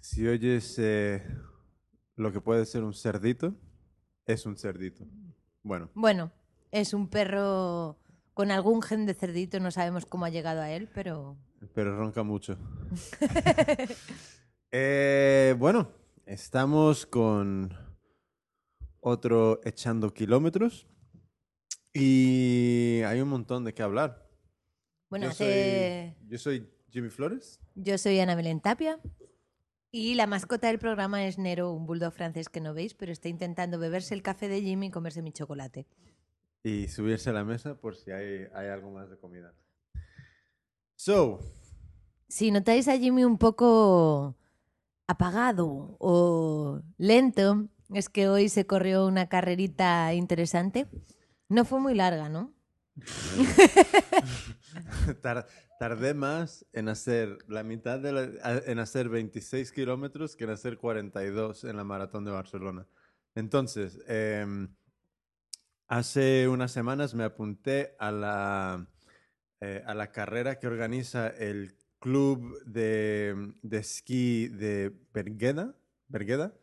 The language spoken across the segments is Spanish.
Si oyes eh, lo que puede ser un cerdito, es un cerdito. Bueno, Bueno, es un perro con algún gen de cerdito, no sabemos cómo ha llegado a él, pero pero ronca mucho. Eh, bueno, estamos con otro echando kilómetros y hay un montón de qué hablar. bueno, yo, hace... soy, yo soy Jimmy Flores. Yo soy Ana Belén Tapia y la mascota del programa es Nero, un bulldog francés que no veis, pero está intentando beberse el café de Jimmy y comerse mi chocolate. y subirse a la mesa por si hay, hay algo más de comida. So, Si notáis a Jimmy un poco apagado o lento, es que hoy se corrió una carrerita interesante. No fue muy larga, ¿no? tar- tardé más en hacer la mitad de la- en hacer 26 kilómetros que en hacer 42 en la maratón de Barcelona. Entonces, em, hace unas semanas me apunté a la, eh, a la carrera que organiza el club de, de esquí de Bergueda, Bergueda,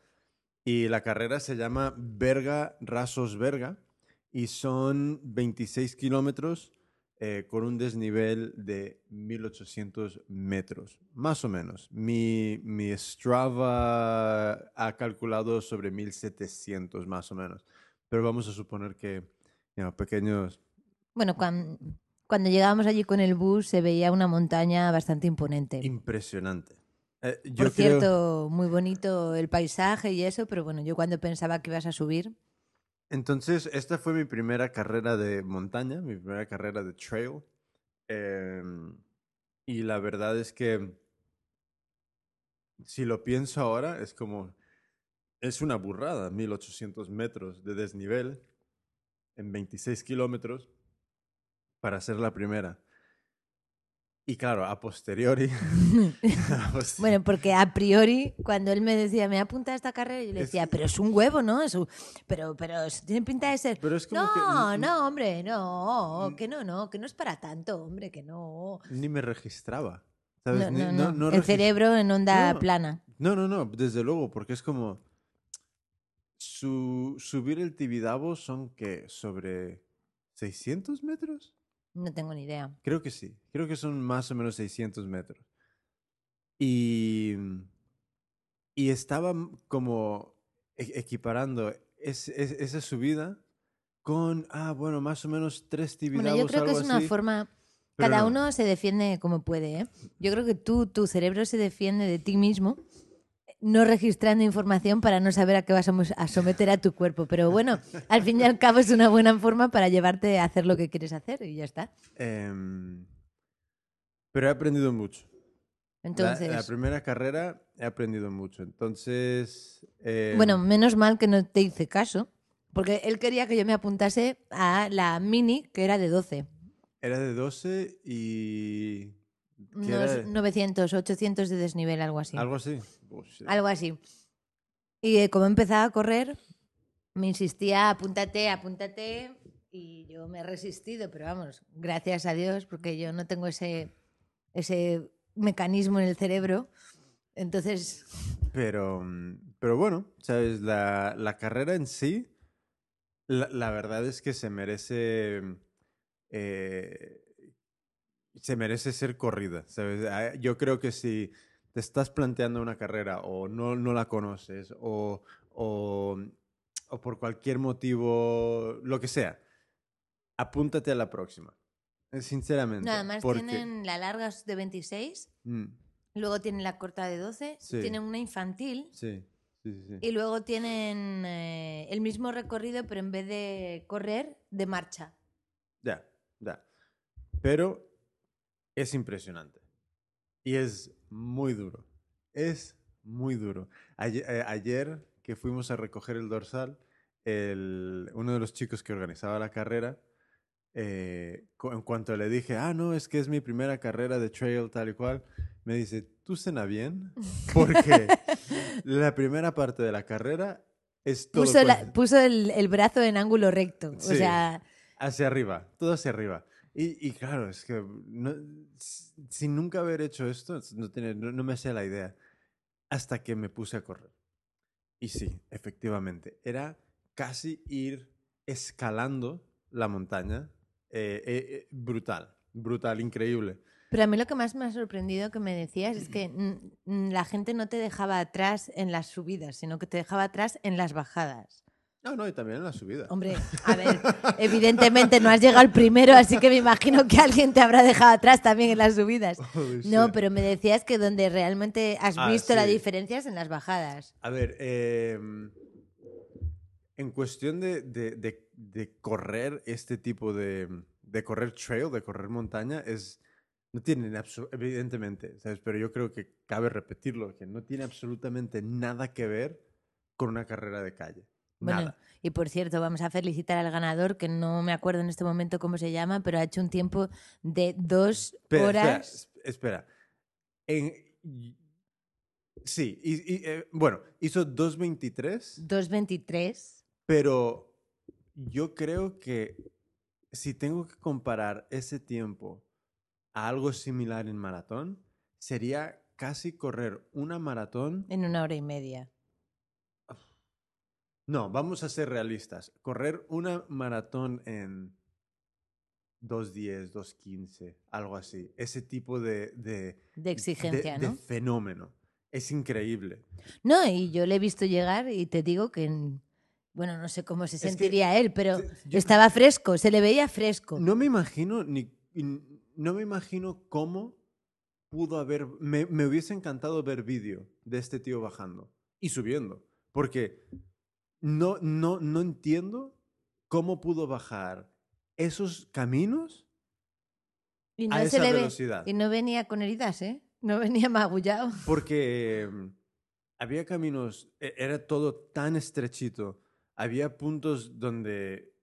y la carrera se llama Berga Rasos Berga, y son 26 kilómetros eh, con un desnivel de 1800 metros, más o menos. Mi, mi Strava ha calculado sobre 1700 más o menos, pero vamos a suponer que you know, pequeños... Bueno, cuan- cuando llegábamos allí con el bus se veía una montaña bastante imponente. Impresionante. Eh, yo Por creo- cierto, muy bonito el paisaje y eso, pero bueno, yo cuando pensaba que ibas a subir, Entonces, esta fue mi primera carrera de montaña, mi primera carrera de trail. em, y la verdad es que, si lo pienso ahora, es como, es una burrada, 1800 metros de desnivel en 26 kilómetros para ser la primera. Y claro, a posteriori... a poster- Bueno, porque a priori, cuando él me decía, me apunta a esta carrera, yo le decía, que- pero es un huevo, ¿no? Es un- Pero, pero tiene pinta de ser. Pero es como que No, n- no, hombre, no, que no, no, que no es para tanto, hombre, que no. Ni me registraba. No, ¿sabes? Ni- no, no. no El cerebro en onda plana. No, no, no, desde luego, porque es como. Su, subir el Tibidabo son que sobre 600 metros? No tengo ni idea. Creo que sí, creo que son más o menos 600 metros. Y, y estaba como e- equiparando es- es- esa subida con, ah, bueno, más o menos tres Tibidabos. Bueno, yo creo que algo es una así, forma. pero Cada no. uno se defiende como puede, ¿eh? Yo creo que tú, tu cerebro se defiende de ti mismo, no registrando información para no saber a qué vas a someter a tu cuerpo. Pero bueno, al fin y al cabo es una buena forma para llevarte a hacer lo que quieres hacer y ya está. Em, pero he aprendido mucho. Entonces, La, primera carrera he aprendido mucho. Entonces. em, bueno, menos mal que no te hice caso, porque él quería que yo me apuntase a la mini, que era de 12. Era de 12 y. ¿qué Unos era? 900, 800 de desnivel, algo así. Algo así. Algo así. Y eh, como empezaba a correr, me insistía, apúntate, apúntate. Y yo me he resistido, pero vamos, gracias a Dios, porque yo no tengo ese, ese mecanismo en el cerebro. Entonces, Pero, pero bueno, ¿sabes? La, la carrera en sí, la, la verdad es que se merece. eh, se merece ser corrida, ¿sabes? Ah, Yo creo que si te estás planteando una carrera o no, no la conoces o, o, o por cualquier motivo, lo que sea, apúntate a la próxima. Sinceramente. nada más porque- tienen la larga de 26, Mm, luego tienen la corta de 12, Sí. tienen una infantil sí, sí, sí, sí. y luego tienen eh, el mismo recorrido, pero en vez de correr, de marcha. Ya, ya. Pero es impresionante. Y es muy duro. Es muy duro. Ayer, eh, ayer que fuimos a recoger el dorsal, el- uno de los chicos que organizaba la carrera, eh, en cuanto le dije, ah, no, es que es mi primera carrera de trail tal y cual, me dice, ¿tú cena bien? Porque la primera parte de la carrera es todo Puso, la- cuesta- puso el, el brazo en ángulo recto. O Sí. sea, Hacia arriba, todo hacia arriba. Y, y claro, es que no- sin nunca haber hecho esto, no, tiene, no, no me hacía la idea. hasta que me puse a correr. Y sí, efectivamente, era casi ir escalando la montaña. eh, eh, eh, brutal, brutal, increíble. Pero a mí lo que más me ha sorprendido que me decías es que la gente no te dejaba atrás en las subidas, sino que te dejaba atrás en las bajadas. No, no, y también en la subida. Hombre, a ver, evidentemente no has llegado al primero, así que me imagino que alguien te habrá dejado atrás también en las subidas. No, pero me decías que donde realmente has Ah, visto la sí. diferencia es en las bajadas. A ver, em, en cuestión de, de- de- de correr este tipo de, de correr trail, de correr montaña, es no tienen evidentemente, ¿sabes? Pero yo creo que cabe repetirlo, que no tiene absolutamente nada que ver con una carrera de calle. Bueno, Nada. y por cierto, vamos a felicitar al ganador, que no me acuerdo en este momento cómo se llama, pero ha hecho un tiempo de dos Espera, espera, horas. es- espera. En, sí, y, y, eh, bueno, hizo 2.23. 2.23. Pero yo creo que si tengo que comparar ese tiempo a algo similar en maratón, sería casi correr una maratón. en una hora y media. No, vamos a ser realistas. Correr una maratón en 2.10, 2.15, algo así. Ese tipo de, de, De exigencia, de- de ¿no? fenómeno. Es increíble. No, y yo le he visto llegar y te digo que, en- bueno, no sé cómo se sentiría él, pero yo- estaba fresco, se le veía fresco. No me imagino ni no me imagino cómo pudo haber me, me hubiese encantado ver vídeo de este tío bajando y subiendo, porque no no no entiendo cómo pudo bajar esos caminos y no a esa le ve- velocidad. y no venía con heridas, ¿eh? No venía magullado. porque mm, había caminos e- era todo tan estrechito, había puntos donde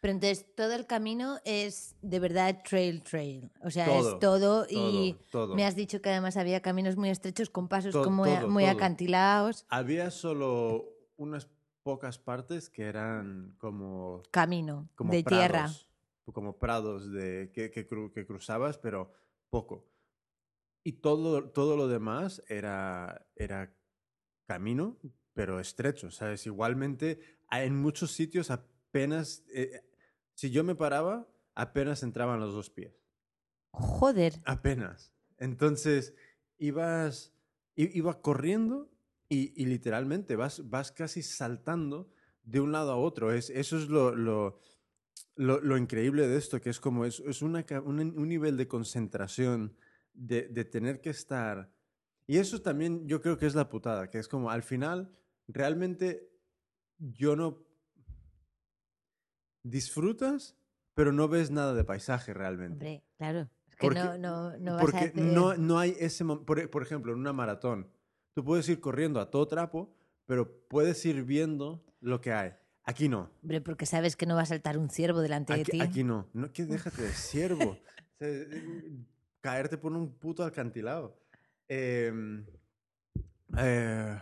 Pero entonces todo el camino es de verdad trail, trail. O sea, Todo, es todo, y todo, todo. me has dicho que además había caminos muy estrechos con pasos como todo, muy todo. acantilados. Había solo unas pocas partes que eran como, Camino como de tierra. prados, como prados de, que, que cru- que cruzabas, pero poco. Y todo, todo lo demás era, era camino, pero estrecho, ¿sabes? Igualmente, en muchos sitios apenas, eh, si yo me paraba, apenas entraban los dos pies. Joder. Apenas. Entonces, ibas, iba corriendo y, y literalmente vas, vas casi saltando de un lado a otro. Es, eso es lo, lo, lo, lo increíble de esto, que es como es, es una, un, un nivel de concentración, de, de tener que estar... Y eso también yo creo que es la putada, que es como al final, realmente yo no... Disfrutas, pero no ves nada de paisaje realmente. Hombre, claro. Es que Porque- no, no, no vas Porque a hacer... no, no hay ese momento. Por, por ejemplo, en una maratón, tú puedes ir corriendo a todo trapo, pero puedes ir viendo lo que hay. Aquí no. Hombre, porque sabes que no va a saltar un ciervo delante de Aquí, ti. aquí no. No que déjate de siervo. O sea, eh, caerte por un puto alcantilado. Em, eh,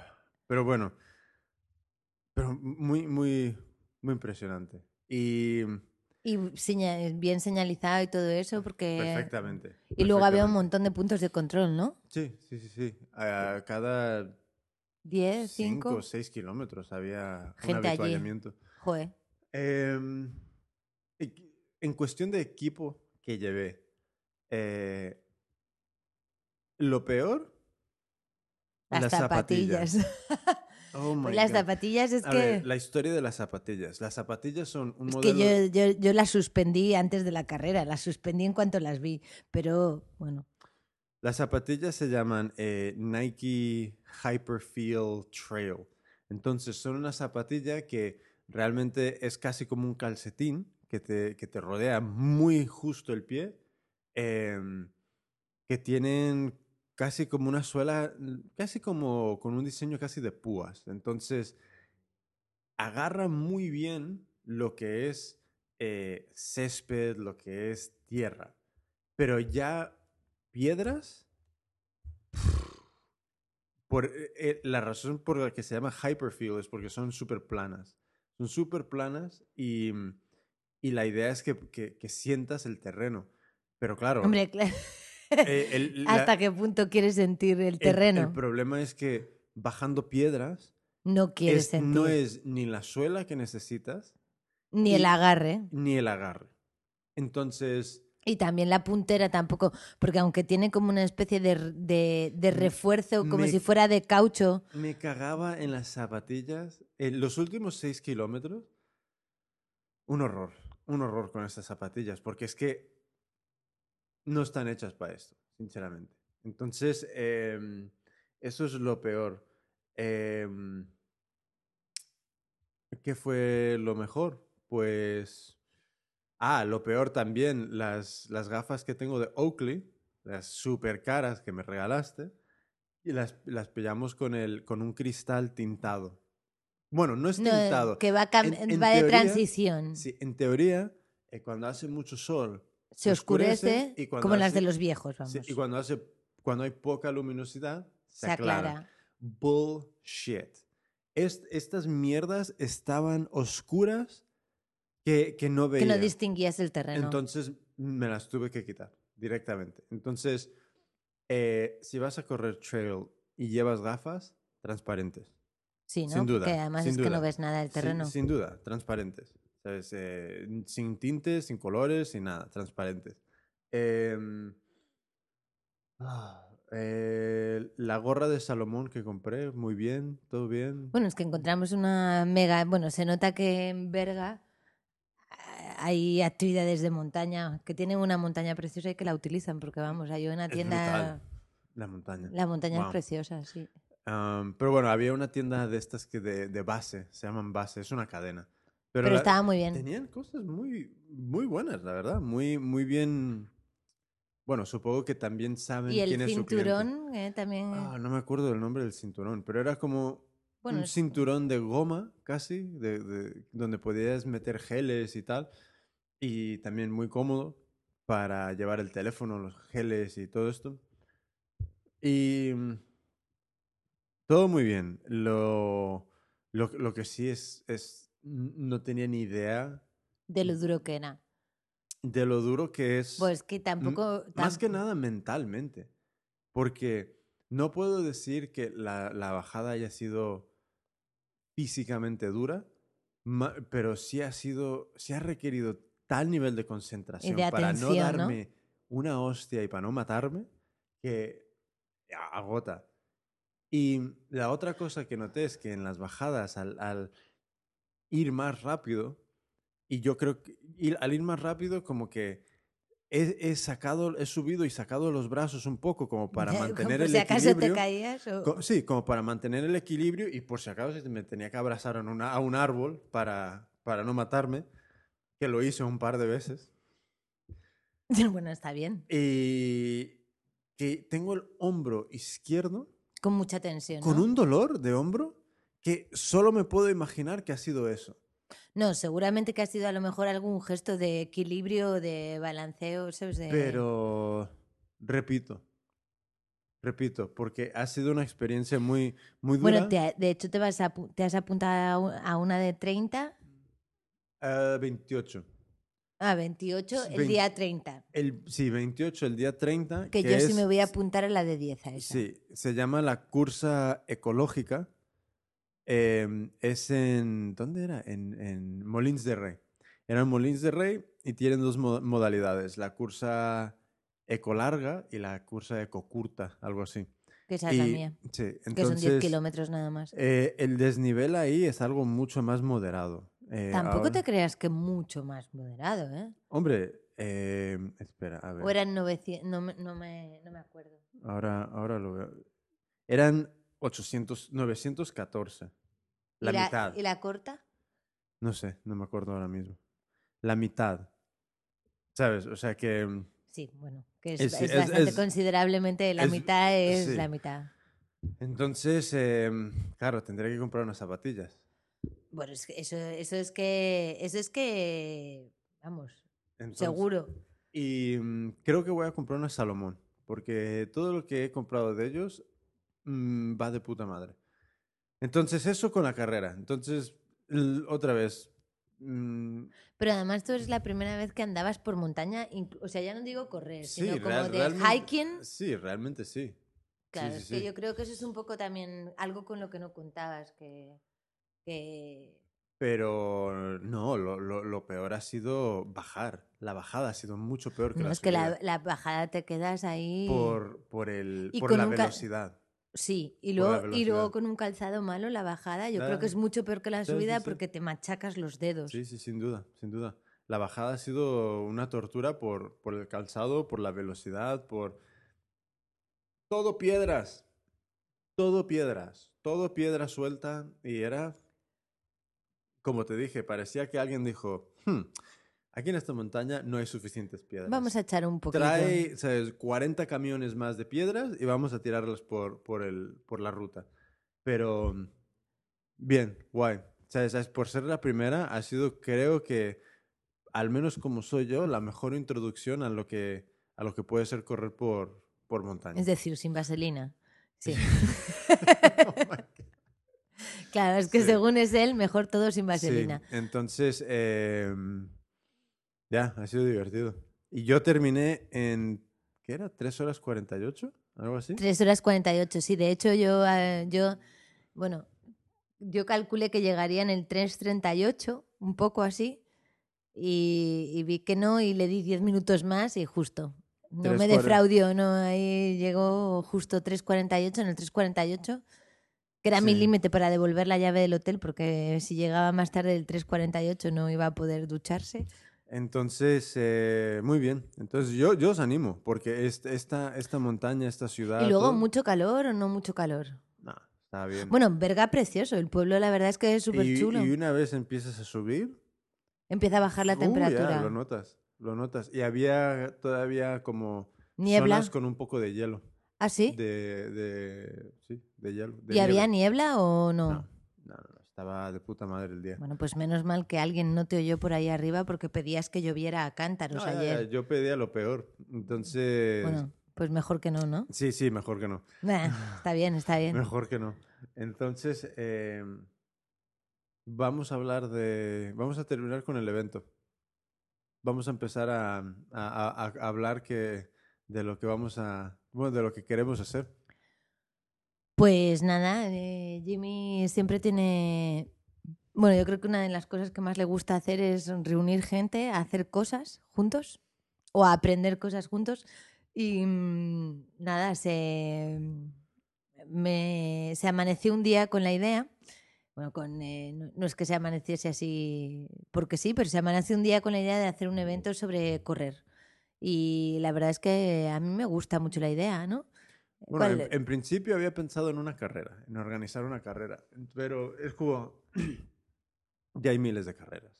pero bueno. Pero muy, muy, muy impresionante. Y Y bien señalizado y todo eso, porque... perfectamente. Y luego había un perfectamente. montón de puntos de control, ¿no? Sí, sí, sí, sí. A cada 10, 5 5. o 6 kilómetros había Gente un allí. avituallamiento. Joder. Equi- en cuestión de equipo que llevé, eh, lo peor, Las, zapatillas. Oh my las God. zapatillas es A que... ver, la historia de las zapatillas. Las zapatillas son un Es que modelo... yo, yo, yo las suspendí antes de la carrera, las suspendí en cuanto las vi, pero bueno, Las zapatillas se llaman eh, Nike Hyperfeel Trail. Entonces son una zapatilla que realmente es casi como un calcetín que te, que te rodea muy justo el pie, em, que tienen casi como una suela, casi como con un diseño casi de púas. Entonces agarra muy bien lo que es eh, césped, lo que es tierra. Pero ya piedras, por, eh, eh, la razón por la que se llama hyperfield es porque son súper planas. Son súper planas y, y la idea es que, que- que sientas el terreno. Pero claro, hombre, cla- Eh, el- la- ¿Hasta qué punto quieres sentir el terreno? El, problema es que bajando piedras no quieres es- sentir. no es ni la suela que necesitas Ni el agarre. ni el agarre. Entonces, Y también la puntera tampoco, porque aunque tiene como una especie de, de, de refuerzo, como me- si fuera de caucho, me cagaba en las zapatillas. En los últimos seis kilómetros, un horror. Un horror con estas zapatillas, porque es que no están hechas para esto, sinceramente. Entonces, em, eso es lo peor. Em, ¿Qué fue lo mejor? Pues... Ah, lo peor también, las, las gafas que tengo de Oakley, las super caras que me regalaste, y las, las pillamos con, el, con un cristal tintado. Bueno, no es no, tintado. que va, En- en va de transición. Sí, en teoría, eh, cuando hace mucho sol, Se oscurece, y como las de los viejos, vamos. y cuando, hace, cuando hay poca luminosidad, se, se aclara. aclara. Bullshit. Est- estas mierdas estaban oscuras que, que no Que veía. no distinguías el terreno. Entonces me las tuve que quitar directamente. Entonces, eh, si vas a correr trail y llevas gafas, transparentes. sí, ¿no? sin duda, Que además sin es que no ves nada del Sin- terreno. Sin, duda, transparentes. ¿Sabes? Eh, sin tintes, sin colores, sin nada, transparentes. Em, ah, eh, la gorra de Salomón que compré, muy bien, todo bien. Bueno, es que encontramos una mega. Bueno, se nota que en Berga hay actividades de montaña, que tienen una montaña preciosa y que la utilizan, porque vamos, hay una Es tienda. La montaña. La montaña es Wow. preciosa, sí. Pero bueno, había una tienda de estas que de, de base, se llaman base, es una cadena. Pero, Pero, estaba muy bien. tenían cosas muy, muy buenas, la verdad, muy, muy bien. Bueno, supongo que también saben Y el quién es su cliente. cinturón eh, también. Ah, no me acuerdo del nombre del cinturón, pero era como bueno, un es- cinturón de goma, casi, de, de- donde podías meter geles y tal. Y también muy cómodo para llevar el teléfono, los geles y todo esto. Y mm, todo muy bien. Lo, lo, lo que sí es, es, no tenía ni idea de lo duro que era. de lo duro que es. Pues que tampoco. Más que nada mentalmente. Porque no puedo decir que la, la bajada haya sido físicamente dura, pero sí ha sido, sí ha requerido tal nivel de concentración para no atención, ¿no? darme una hostia y para no matarme que agota. Y la otra cosa que noté es que en las bajadas, al, al ir más rápido, y yo creo que ir- al ir más rápido, como que he, he sacado, he subido y sacado los brazos un poco como para mantener por el si acaso te equilibrio. caías. o- Co- Sí, como para mantener el equilibrio y por si acaso me tenía que abrazar en una- a un árbol para, para no matarme, que lo hice un par de veces. Bueno, está bien. Y que tengo el hombro izquierdo Con mucha tensión. con ¿no? un dolor de hombro que solo me puedo imaginar que ha sido eso. No, seguramente que ha sido a lo mejor algún gesto de equilibrio, de balanceo, ¿sabes? De- Pero repito, repito, porque ha sido una experiencia muy, muy dura. Bueno, te de hecho te, vas a, te has apuntado a un- a una de 30 Eh, 28. a 28 el Vein- día 30. El, sí, 28, el día 30. Que, yo sí es- me voy a apuntar a la de 10 a esa. Sí, se llama la cursa ecológica. Em, es en. ¿Dónde era? En, en Molins de Rey. Era en Molins de Rey y tienen dos mo- modalidades: la cursa ecolarga y la cursa ecocurta, algo así. Que esa es la mía. Sí, Que son 10 entonces. kilómetros nada más. eh, el desnivel ahí es algo mucho más moderado. Eh, Tampoco ahora- te creas que mucho más moderado, ¿eh? Hombre, em, espera, a ver. O eran 900, no me, no me, no me acuerdo. Ahora, ahora lo veo. Eran 800, 914. La, ¿Y mitad. ¿Y la corta? No sé, no me acuerdo ahora mismo. La mitad. ¿Sabes? O sea que. mm, Sí, bueno, que es, Es- es es- bastante es- considerablemente, la mitad es sí. la mitad. Entonces, em, claro, tendré que comprar unas zapatillas. Bueno, es que eso, eso es que, eso es que, vamos, Entonces- seguro. Y mm, creo que voy a comprar una Salomón. Porque todo lo que he comprado de ellos mm, va de puta madre. Entonces, eso con la carrera. Entonces, otra vez, mm, Pero además tú eres la primera vez que andabas por montaña, o sea, ya no digo correr, sí, sino como de hiking. Sí, realmente sí. Claro, sí, es que yo creo que eso es un poco también algo con lo que no contabas, que, que Pero no, lo, lo- lo peor ha sido bajar. La bajada ha sido mucho peor que no, la es que la, la bajada te quedas ahí. Por, por, el, por la velocidad. Sí, y luego, y luego con un calzado malo la bajada, yo creo que es mucho peor que la sí, sí, subida sí. porque te machacas los dedos. Sí, sí, sin duda, sin duda. La bajada ha sido una tortura por, por el calzado, por la velocidad, por... Todo piedras. Todo piedras. Todo piedra suelta. Y era... Como te dije, parecía que alguien dijo, "Hmm, aquí en esta montaña no hay suficientes piedras. Vamos a echar un poquito. Trae ¿sabes? 40 camiones más de piedras y vamos a tirarlas por, por, el, por la ruta. Pero bien, guay. ¿Sabes? ¿Sabes? Por ser la primera, ha sido, creo que, al menos como soy yo, la mejor introducción a lo que, a lo que puede ser correr por, por montaña. Es decir, sin vaselina. Sí. Oh claro, es que Sí. según es él, mejor todo sin Sí, vaselina. entonces, em, ya, ha sido divertido. Y yo terminé en, ¿qué era? ¿3 horas 48? ¿Algo así? 3 horas 48, sí. De hecho, yo, eh, yo, bueno, yo calculé que llegaría en el 3.38, un poco así, y, y vi que no, y le di 10 minutos más y justo. No me 3:40. defraudió, no, ahí llegó justo 3.48, en el 3.48, que era mi Sí. límite para devolver la llave del hotel, porque si llegaba más tarde del 3.48 no iba a poder ducharse. Entonces, eh, muy bien. Entonces, yo, yo os animo, porque est- esta, esta montaña, esta ciudad... y luego, todo- ¿mucho calor o no mucho calor? No, está bien. Bueno, Berga precioso, el pueblo la verdad es que es súper chulo. y una vez empiezas a subir, Empieza a bajar la uh, ya, temperatura. lo notas, lo notas. Y había todavía como Niebla. zonas con un poco de hielo. ¿Ah, sí? De, de, sí, de hielo. de ¿Y había niebla o no? No, no, no, estaba de puta madre el día. Bueno, pues menos mal que alguien no te oyó por ahí arriba porque pedías que lloviera a cántaros No, ayer. yo pedía lo peor. Entonces, Bueno, pues mejor que no, ¿no? sí, sí, mejor que no. Nah, está bien, está bien. Mejor que no. Entonces, eh, vamos a hablar de. Vamos a terminar con el evento. Vamos a empezar a, a- a- a hablar que, de lo que vamos a. Bueno, de lo que queremos hacer. Pues nada, eh, Jimmy siempre tiene... Bueno, yo creo que una de las cosas que más le gusta hacer es reunir gente, hacer cosas juntos o aprender cosas juntos. Y mm, nada, se, me, se amaneció un día con la idea, bueno, con, eh, no, no es que se amaneciese así porque sí, pero se amaneció un día con la idea de hacer un evento sobre correr. Y la verdad es que a mí me gusta mucho la idea, ¿no? Bueno, ¿Cuál- en, en principio había pensado en una carrera, en organizar una carrera. Pero es como. ya hay miles de carreras.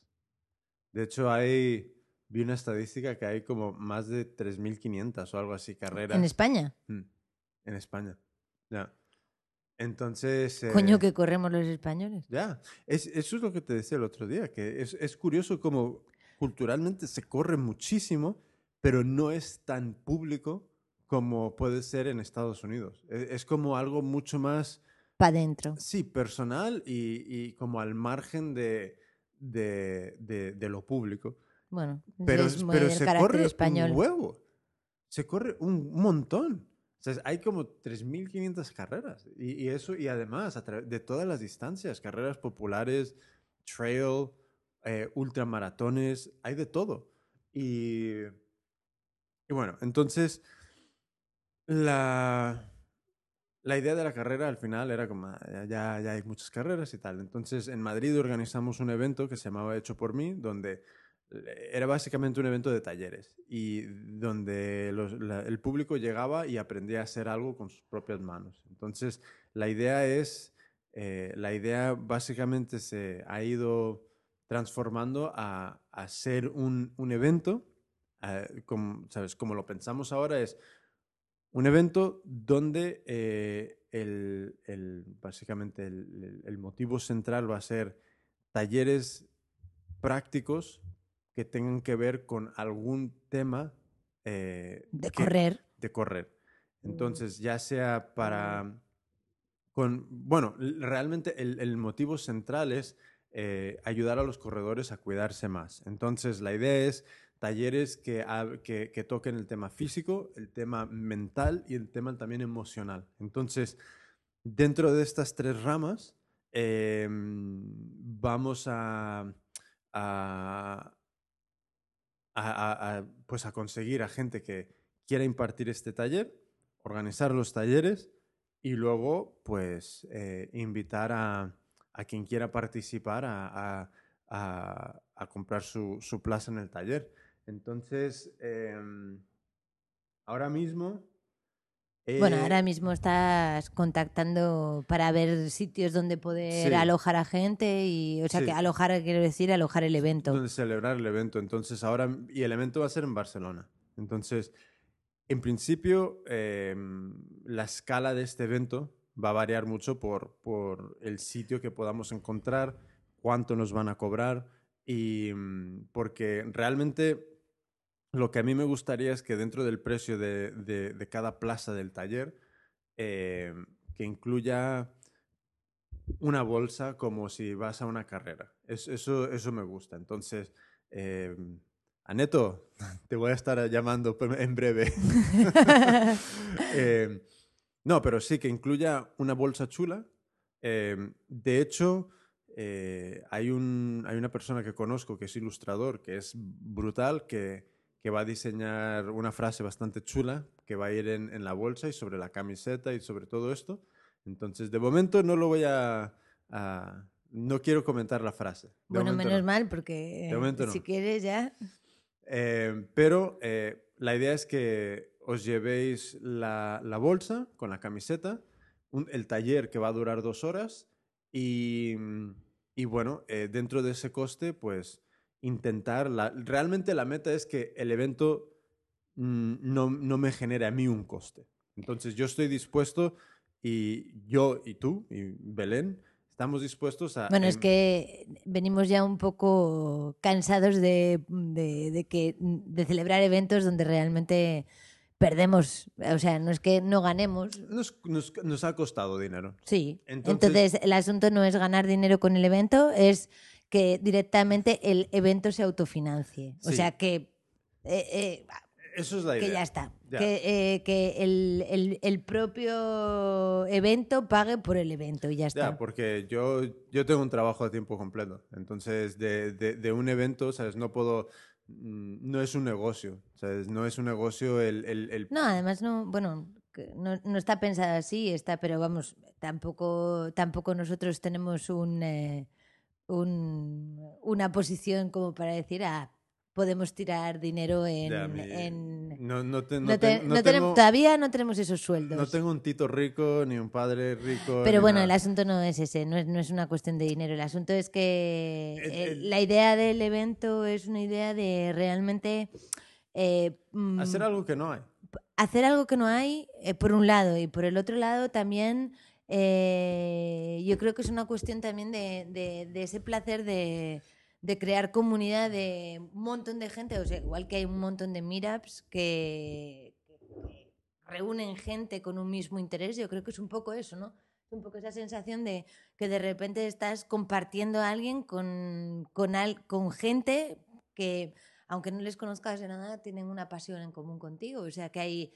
De hecho, hay. Vi una estadística que hay como más de 3.500 o algo así carreras. En España. Mm, En España. Ya. Entonces. Coño, eh, que corremos los españoles. Ya. Es, eso es lo que te decía el otro día, que es, es curioso como culturalmente se corre muchísimo, pero no es tan público como puede ser en Estados Unidos. Es, es como algo mucho más, Para adentro. sí, personal y, y como al margen de, de, de- de lo público. Bueno, Pero, es muy pero el se corre español. un huevo. Se corre un montón. O sea, hay como 3.500 carreras. Y, y eso, y además, a de todas las distancias, carreras populares, trail, eh, ultramaratones, hay de todo. Y, y bueno, entonces, la, la idea de la carrera al final era como, "Ah, ya, ya, hay muchas carreras y tal. Entonces, en Madrid organizamos un evento que se llamaba Hecho por mí, donde era básicamente un evento de talleres y donde el público llegaba y aprendía a hacer algo con sus propias manos. Entonces, la idea es, eh, la idea básicamente se ha ido transformando a, a ser un, un evento, eh, como, ¿sabes? Como lo pensamos ahora es un evento donde eh, el, el- básicamente el, motivo central va a ser talleres prácticos que tengan que ver con algún tema eh, De que- correr. de correr. Entonces, ya sea para... Con, bueno, realmente el, el motivo central es eh, ayudar a los corredores a cuidarse más. Entonces, la idea es talleres que, hab- que, que toquen el tema físico, el tema mental y el tema también emocional. Entonces, dentro de estas tres ramas, eh, vamos a, a- a- a- a, pues a conseguir a gente que quiera impartir este taller, organizar los talleres y luego pues eh, invitar a, quien quiera participar a, comprar su, su plaza en el taller. Entonces, em, ahora mismo... Bueno, eh, ahora mismo estás contactando para ver sitios donde poder Sí. alojar a gente y, o sea, Sí. que alojar, quiero decir, alojar el evento. donde celebrar el evento. Entonces, ahora, y el evento va a ser en Barcelona. Entonces, en principio, eh, la escala de este evento va a variar mucho por, por el sitio que podamos encontrar, cuánto nos van a cobrar, y mm, porque realmente lo que a mí me gustaría es que dentro del precio de, de- cada plaza del taller, eh, que incluya una bolsa como si vas a una carrera. Es- eso, eso me gusta. Entonces, eh, Aneto, te voy a estar llamando en breve. Eh, no, pero sí, que incluya una bolsa chula. De hecho, hay, un, hay una persona que conozco que es ilustrador, que es brutal, que, que va a diseñar una frase bastante chula, que va a ir en, en la bolsa y sobre la camiseta y sobre todo esto. Entonces, de momento no lo voy a... a- no quiero comentar la frase. De bueno, menos no. mal, porque De no. si quieres ya. Eh, pero eh, la idea es que os llevéis la, la bolsa con la camiseta, un- el taller que va a durar dos horas y, y bueno, eh, dentro de ese coste, pues intentar, la, realmente la meta es que el evento mm, no, no me genere a mí un coste. Entonces yo estoy dispuesto y yo y tú y Belén estamos dispuestos a... Bueno, es em- que venimos ya un poco cansados de, de- de que, de celebrar eventos donde realmente perdemos. O sea, no es que no ganemos. nos, nos- nos ha costado dinero. Sí. Entonces- Entonces, el asunto no es ganar dinero con el evento, es que directamente el evento se autofinancie. O Sí. sea, que, eh, eh, Eso es la idea. que ya está. Ya. Que, eh, que el, el- el propio evento pague por el evento y ya está. Ya, porque yo, yo tengo un trabajo a tiempo completo. Entonces, de, de- de un evento, ¿sabes? No puedo... mm, No es un negocio, ¿sabes? No es un negocio el... el- el- No, además no, bueno, no, no está pensada así, está, pero vamos, tampoco, tampoco nosotros tenemos un, eh, un- una posición como para decir, ah, podemos tirar dinero en... Ya, mi- en- no, no te- no no te- te- no no tenem- tengo, todavía no tenemos esos sueldos. no tengo un tito rico, ni un padre rico. Pero bueno, el asunto no es ese, no es, no es una cuestión de dinero. El asunto es que El- eh, el- la idea del evento es una idea de realmente eh, mm, Hacer algo que no hay. hacer algo que no hay, eh, por un lado, y por el otro lado también eh, yo creo que es una cuestión también de, de- de ese placer de, de crear comunidad de un montón de gente, o sea, igual que hay un montón de meetups que, que reúnen gente con un mismo interés, yo creo que es un poco eso, ¿no? Un poco esa sensación de que de repente estás compartiendo a alguien con, con, al- con gente que, aunque no les conozcas de nada, tienen una pasión en común contigo. O sea que hay,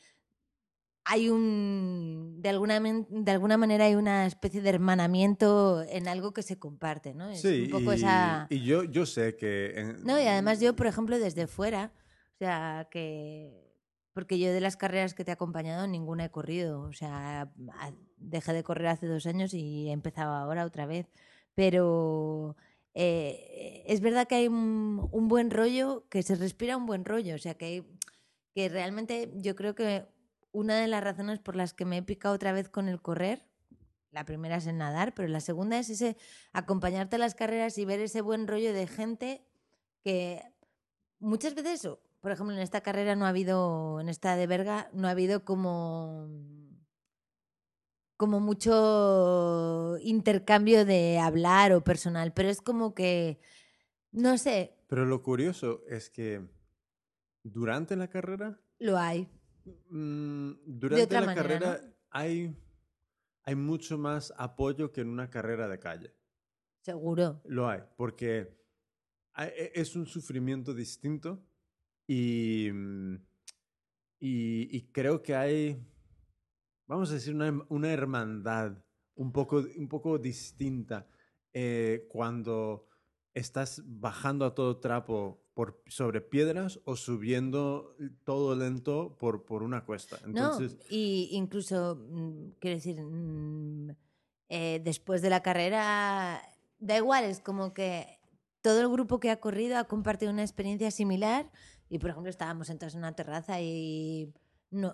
hay un. De alguna, de alguna manera hay una especie de hermanamiento en algo que se comparte, ¿no? Es Sí, un poco y, esa. y yo, yo sé que... en- No, y además yo, por ejemplo, desde fuera, o sea, que... Porque yo de las carreras que te he acompañado, ninguna he corrido. O sea, dejé de correr hace dos años y he empezado ahora otra vez. Pero eh, es verdad que hay un, un buen rollo, que se respira un buen rollo. O sea, que, hay- que realmente yo creo que una de las razones por las que me he picado otra vez con el correr, la primera es el nadar, pero la segunda es ese acompañarte a las carreras y ver ese buen rollo de gente que muchas veces, por ejemplo, en esta carrera no ha habido, en esta de Berga, no ha habido como como mucho intercambio de hablar o personal, pero es como que, no sé, Pero lo curioso es que durante la carrera lo hay. Mm, durante la manera, carrera hay, hay mucho más apoyo que en una carrera de calle. Seguro. Lo hay, porque hay- e- es un sufrimiento distinto y, mm, y, y creo que hay, vamos a decir, una, hem- una hermandad un poco, un poco distinta eh, cuando estás bajando a todo trapo por, sobre piedras o subiendo todo lento por, por una cuesta. Entonces, no, y incluso, mm, quiero decir, mm, eh, después de la carrera, da igual, es como que todo el grupo que ha corrido ha compartido una experiencia similar y, por ejemplo, estábamos sentados en una terraza y no,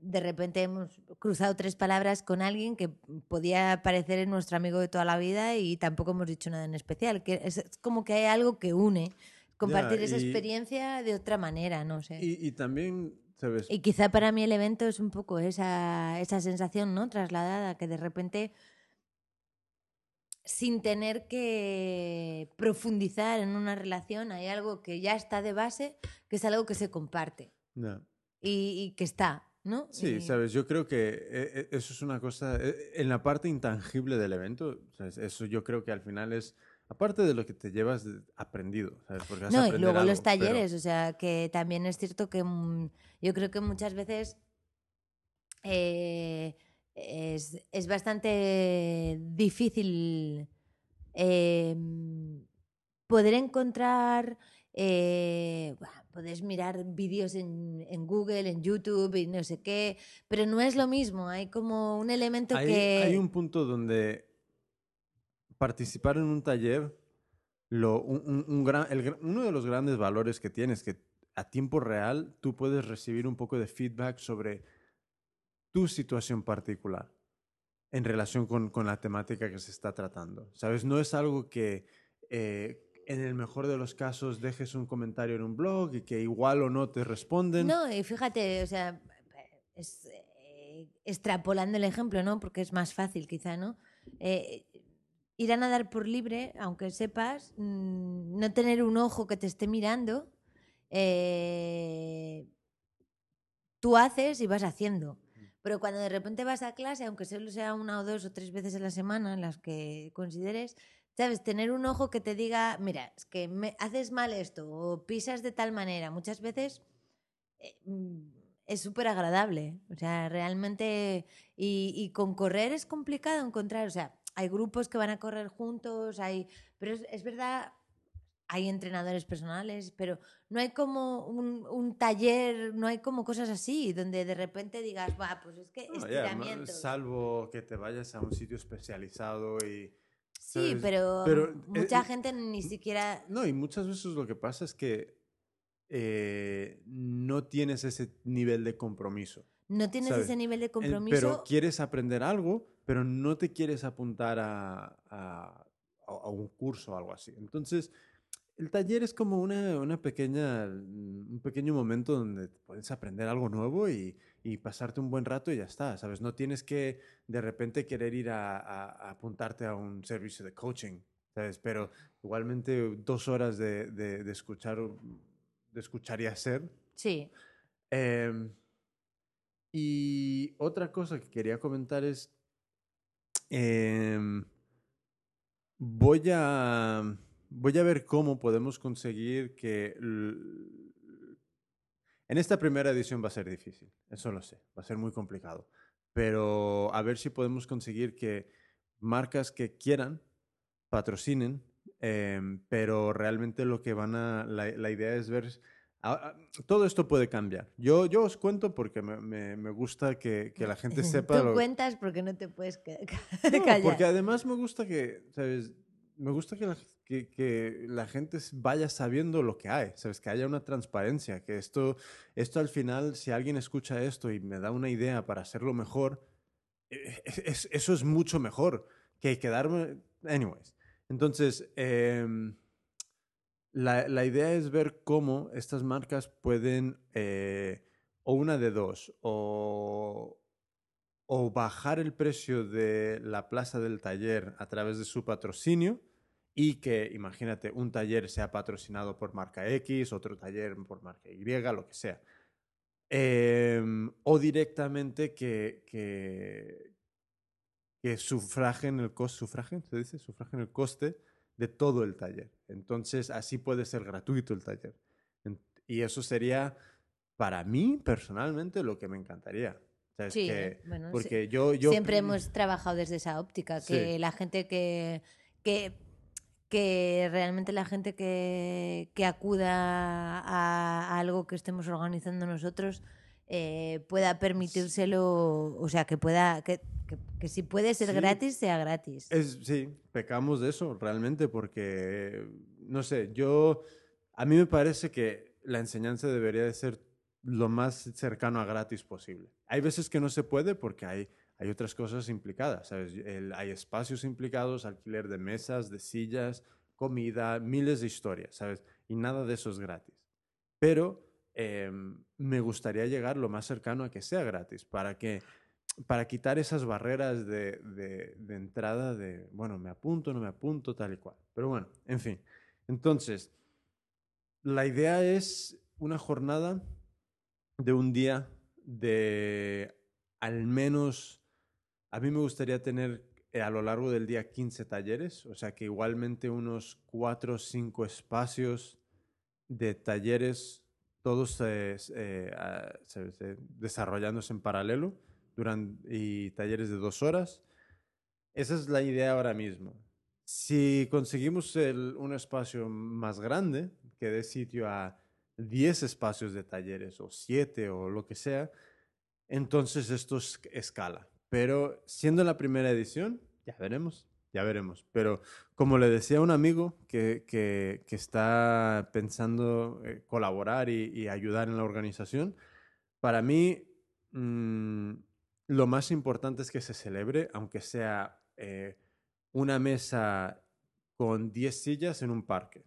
de repente hemos cruzado tres palabras con alguien que podía parecer nuestro amigo de toda la vida y tampoco hemos dicho nada en especial. Que es como que hay algo que une. Compartir esa y- experiencia de otra manera, no sé. y, y también, ¿sabes? Y quizá para mí el evento es un poco esa, esa sensación, ¿no? Trasladada, que de repente, sin tener que profundizar en una relación, hay algo que ya está de base, que es algo que se comparte No. y, y que está, ¿no? Sí, Y- sabes, yo creo que eh, eh, eso es una cosa, eh, en la parte intangible del evento, ¿sabes? eso yo creo que al final es, aparte de lo que te llevas aprendido, ¿sabes? Porque vas a No, y luego los pero- talleres, o sea, que también es cierto que mm, yo creo que muchas veces eh, es, es bastante difícil eh, poder encontrar, eh, bueno, puedes mirar vídeos en, en Google, en YouTube y no sé qué, pero no es lo mismo, hay como un elemento hay, que... hay un punto donde participar en un taller, lo, un, un- gran, el uno de los grandes valores que tienes, que a tiempo real tú puedes recibir un poco de feedback sobre tu situación particular en relación con, con la temática que se está tratando. ¿Sabes? No es algo que eh, en el mejor de los casos dejes un comentario en un blog y que igual o no te responden. No, y fíjate, o sea, es, eh, extrapolando el ejemplo, ¿no? Porque es más fácil, quizá, ¿no? Eh, ir a nadar por libre, aunque sepas, mm, no tener un ojo que te esté mirando, eh, tú haces y vas haciendo. Pero cuando de repente vas a clase, aunque solo sea una o dos o tres veces a la semana, en las que consideres, ¿sabes? Tener un ojo que te diga, mira, es que me, haces mal esto o pisas de tal manera. Muchas veces eh, mm, es súper agradable. O sea, realmente. Y, y con correr es complicado encontrar. O sea, hay grupos que van a correr juntos, hay. Pero es, es verdad. Hay entrenadores personales, pero no hay como un, un taller, no hay como cosas así, donde de repente digas, va, pues es que No, ya, ma- estiramientos. salvo que te vayas a un sitio especializado y... sí, ¿sabes? pero, Pero, mucha eh, gente ni siquiera. No, y muchas veces lo que pasa es que eh, no tienes ese nivel de compromiso. No tienes ¿sabes? ese nivel de Eh, compromiso. Pero quieres aprender algo, pero no te quieres apuntar a, a- a un curso o algo así. Entonces, el taller es como una, una pequeña, un pequeño momento donde puedes aprender algo nuevo y, y pasarte un buen rato y ya está, ¿sabes? No tienes que de repente querer ir a, apuntarte a un servicio de coaching, ¿sabes? Pero igualmente dos horas de, de- de escuchar, de escuchar y hacer Sí. Em, y otra cosa que quería comentar es, em, voy a, voy a ver cómo podemos conseguir que... En esta primera edición va a ser difícil, eso lo sé, va a ser muy complicado, pero a ver si podemos conseguir que marcas que quieran patrocinen, em, pero realmente lo que van a, la, la idea es ver Ah, ah, todo esto puede cambiar. Yo, yo os cuento porque me, me- me gusta que, que la gente sepa Tú lo cuentas porque no te puedes ca- No, callar. porque además me gusta que, ¿sabes? Me gusta que la, que, que la gente vaya sabiendo lo que hay, ¿sabes? Que haya una transparencia, que esto, esto al final, si alguien escucha esto y me da una idea para hacerlo mejor, eh, es- es- eso es mucho mejor que quedarme... Anyways, entonces, em, la, idea es ver cómo estas marcas pueden, eh, o una de dos, o, bajar el precio de la plaza del taller a través de su patrocinio y que, imagínate, un taller sea patrocinado por marca X, otro taller por marca Y, lo que sea. Em, o directamente que, que, que sufragen el coste, se dice, sufragen el coste de todo el taller. Entonces, así puede ser gratuito el taller. Y eso sería, para mí, personalmente, lo que me encantaría. O sea, es Sí, que- bueno, sí. porque yo, yo... Siempre hemos trabajado desde esa óptica, que Sí. la gente que, que, que realmente la gente que, que acuda a, a algo que estemos organizando nosotros eh, pueda permitírselo, o sea, que pueda, que, que, que si puede ser Sí. gratis, sea gratis. Es, sí, pecamos de eso realmente porque, no sé, yo, a mí me parece que la enseñanza debería de ser lo más cercano a gratis posible. Hay veces que no se puede porque hay, hay otras cosas implicadas, ¿sabes? El- hay espacios implicados, alquiler de mesas, de sillas, comida, miles de historias, ¿sabes? Y nada de eso es gratis. Pero em, me gustaría llegar lo más cercano a que sea gratis para que para quitar esas barreras de, de- entrada de, bueno, me apunto, no me apunto, tal y cual. Pero bueno, en fin. Entonces, la idea es una jornada de un día de al menos, a mí me gustaría tener eh, a lo largo del día 15 talleres, o sea que igualmente unos 4 o 5 espacios de talleres, todos eh, eh, ah, se- se- desarrollándose en paralelo duran- y talleres de dos horas. Esa es la idea ahora mismo. Si conseguimos un espacio más grande, que dé sitio a 10 espacios de talleres o 7 o lo que sea, entonces esto es escala. Pero siendo la primera edición, ya veremos, ya veremos. Pero como le decía a un amigo que, que- está pensando eh, colaborar y, y ayudar en la organización, para mí mm, lo más importante es que se celebre, aunque sea eh, una mesa con 10 sillas en un parque.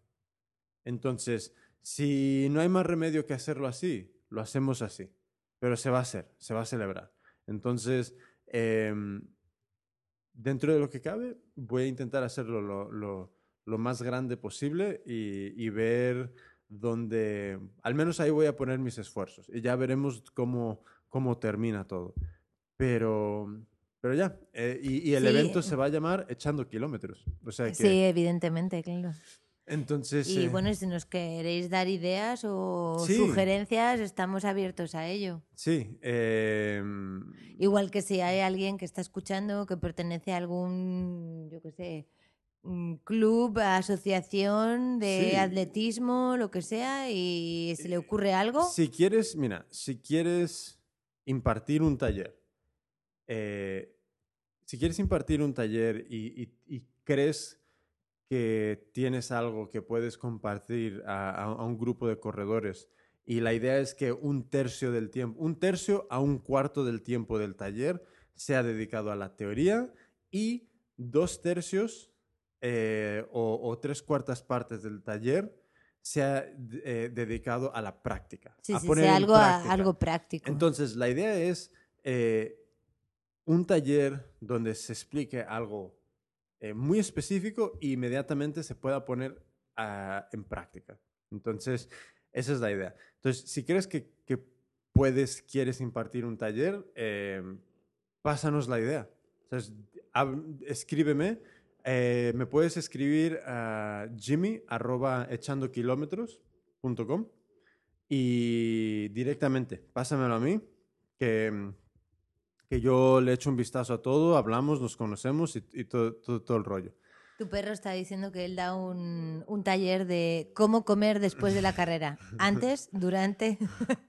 Entonces, si no hay más remedio que hacerlo así, lo hacemos así. Pero se va a hacer, se va a celebrar. Entonces, em, dentro de lo que cabe, voy a intentar hacerlo lo, lo- lo más grande posible y, y ver dónde, al menos ahí voy a poner mis esfuerzos y ya veremos cómo, cómo termina todo. Pero, pero ya, eh, y, y el Sí. evento se va a llamar Echando Kilómetros. O sea que, Sí, evidentemente, claro. Entonces... Y eh, bueno, si nos queréis dar ideas o Sí. sugerencias, estamos abiertos a ello. Sí, em, Igual que si hay alguien que está escuchando que pertenece a algún, yo qué sé, mm, club, asociación de Sí. atletismo, lo que sea, y se le ocurre algo, Si quieres, mira, si quieres impartir un taller, eh, si quieres impartir un taller y, y- y crees que tienes algo que puedes compartir a, un grupo de corredores y la idea es que un tercio del tiempo, un tercio a un cuarto del tiempo del taller sea dedicado a la teoría y dos tercios eh, o, o tres cuartas partes del taller sea eh, dedicado a la práctica. sí, a sí, poner sea algo, a- algo práctico. Entonces, la idea es eh, un taller donde se explique algo eh, muy específico e inmediatamente se pueda poner ah, en práctica. Entonces, esa es la idea. Entonces, si crees que, puedes, quieres impartir un taller, eh, pásanos la idea. Entonces, escríbeme. eh, me puedes escribir a jimmy arroba echandokilómetros.com y directamente, pásamelo a mí, que, que yo le echo un vistazo a todo, hablamos, nos conocemos y, y todo, todo, todo el rollo. Tu perro está diciendo que él da un, un taller de cómo comer después de la carrera. Antes, durante.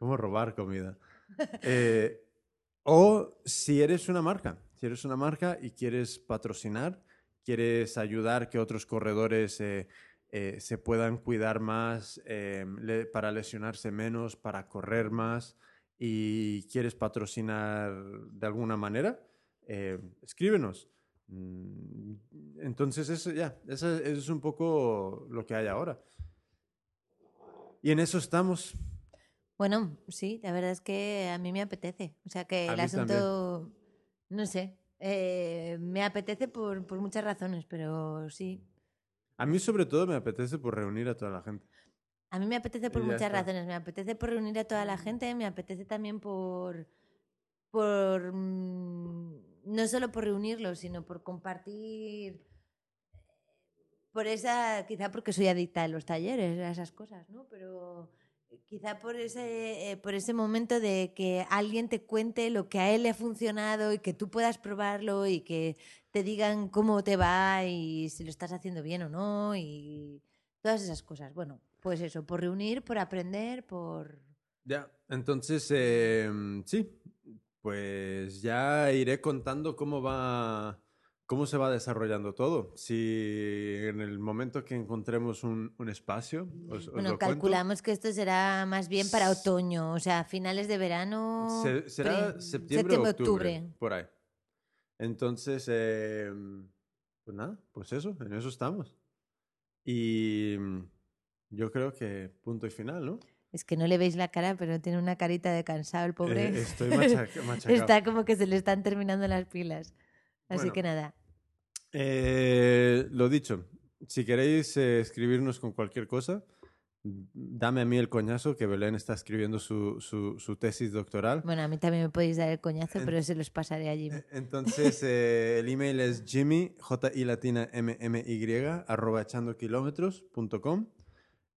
¿Cómo robar comida? Eh, o si eres una marca, si eres una marca y quieres patrocinar, quieres ayudar que otros corredores eh, eh, se puedan cuidar más eh, le- para lesionarse menos, para correr más y quieres patrocinar de alguna manera, eh, escríbenos. Mm, Entonces, eso ya, eso, eso es un poco lo que hay ahora. Y en eso estamos. Bueno, sí, la verdad es que a mí me apetece. O sea que A el asunto, no sé, eh, me apetece por, por muchas razones, pero sí. A mí sobre todo me apetece por reunir a toda la gente. A mí me apetece por muchas está. razones. Me apetece por reunir a toda la gente, me apetece también por, por mm, no solo por reunirlos, sino por compartir, por esa, quizá porque soy adicta a los talleres, a esas cosas, ¿no? Pero quizá por ese, eh, por ese momento de que alguien te cuente lo que a él le ha funcionado y que tú puedas probarlo y que te digan cómo te va y si lo estás haciendo bien o no y todas esas cosas. Bueno, pues eso, por reunir, por aprender, por... Ya, entonces, em, sí, pues ya iré contando cómo va, cómo se va desarrollando todo. Si en el momento que encontremos un, un espacio, os, os Bueno, lo cuento. calculamos que esto será más bien para otoño, o sea, finales de verano. Se- será pre- septiembre, o octubre, por ahí. Entonces, em, pues nada, pues eso, en eso estamos. Y yo creo que punto y final, ¿no? Es que no le veis la cara, pero tiene una carita de cansado el pobre. Eh, estoy machaca- machacado. Está como que se le están terminando las pilas. Así Bueno. que nada. Eh, lo dicho, si queréis eh, escribirnos con cualquier cosa, dame a mí el coñazo que Belén está escribiendo su, su, su tesis doctoral. Bueno, a mí también me podéis dar el coñazo, pero se los pasaré a Jimmy. Entonces, eh, el email es jimmy, j i latina m m y arroba echandokilómetros.com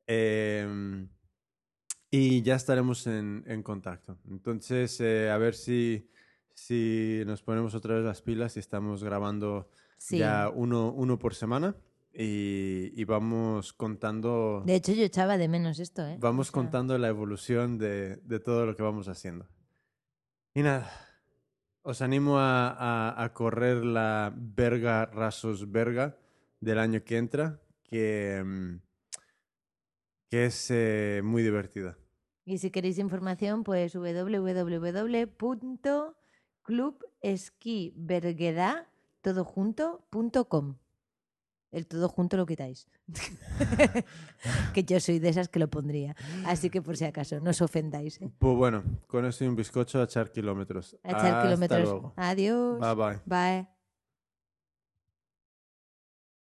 eh, y ya estaremos en, en contacto. Entonces, eh, a ver si, si nos ponemos otra vez las pilas y estamos grabando Sí. ya uno, uno por semana y, y vamos contando, De hecho, yo echaba de menos esto, ¿eh? vamos O sea, contando la evolución de, de todo lo que vamos haciendo. Y nada, os animo a, a- a correr la Berga Rasos Berga del año que entra, que, mm, que es eh, muy divertida. Y si queréis información, pues www.clubesquibergueda, todo junto, punto com. El todo junto lo quitáis. que yo soy de esas que lo pondría. Así que por si acaso, no os ofendáis. ¿eh? Pues bueno, con esto y un bizcocho a echar kilómetros. A echar Hasta kilómetros. luego. Adiós. Bye bye. Bye.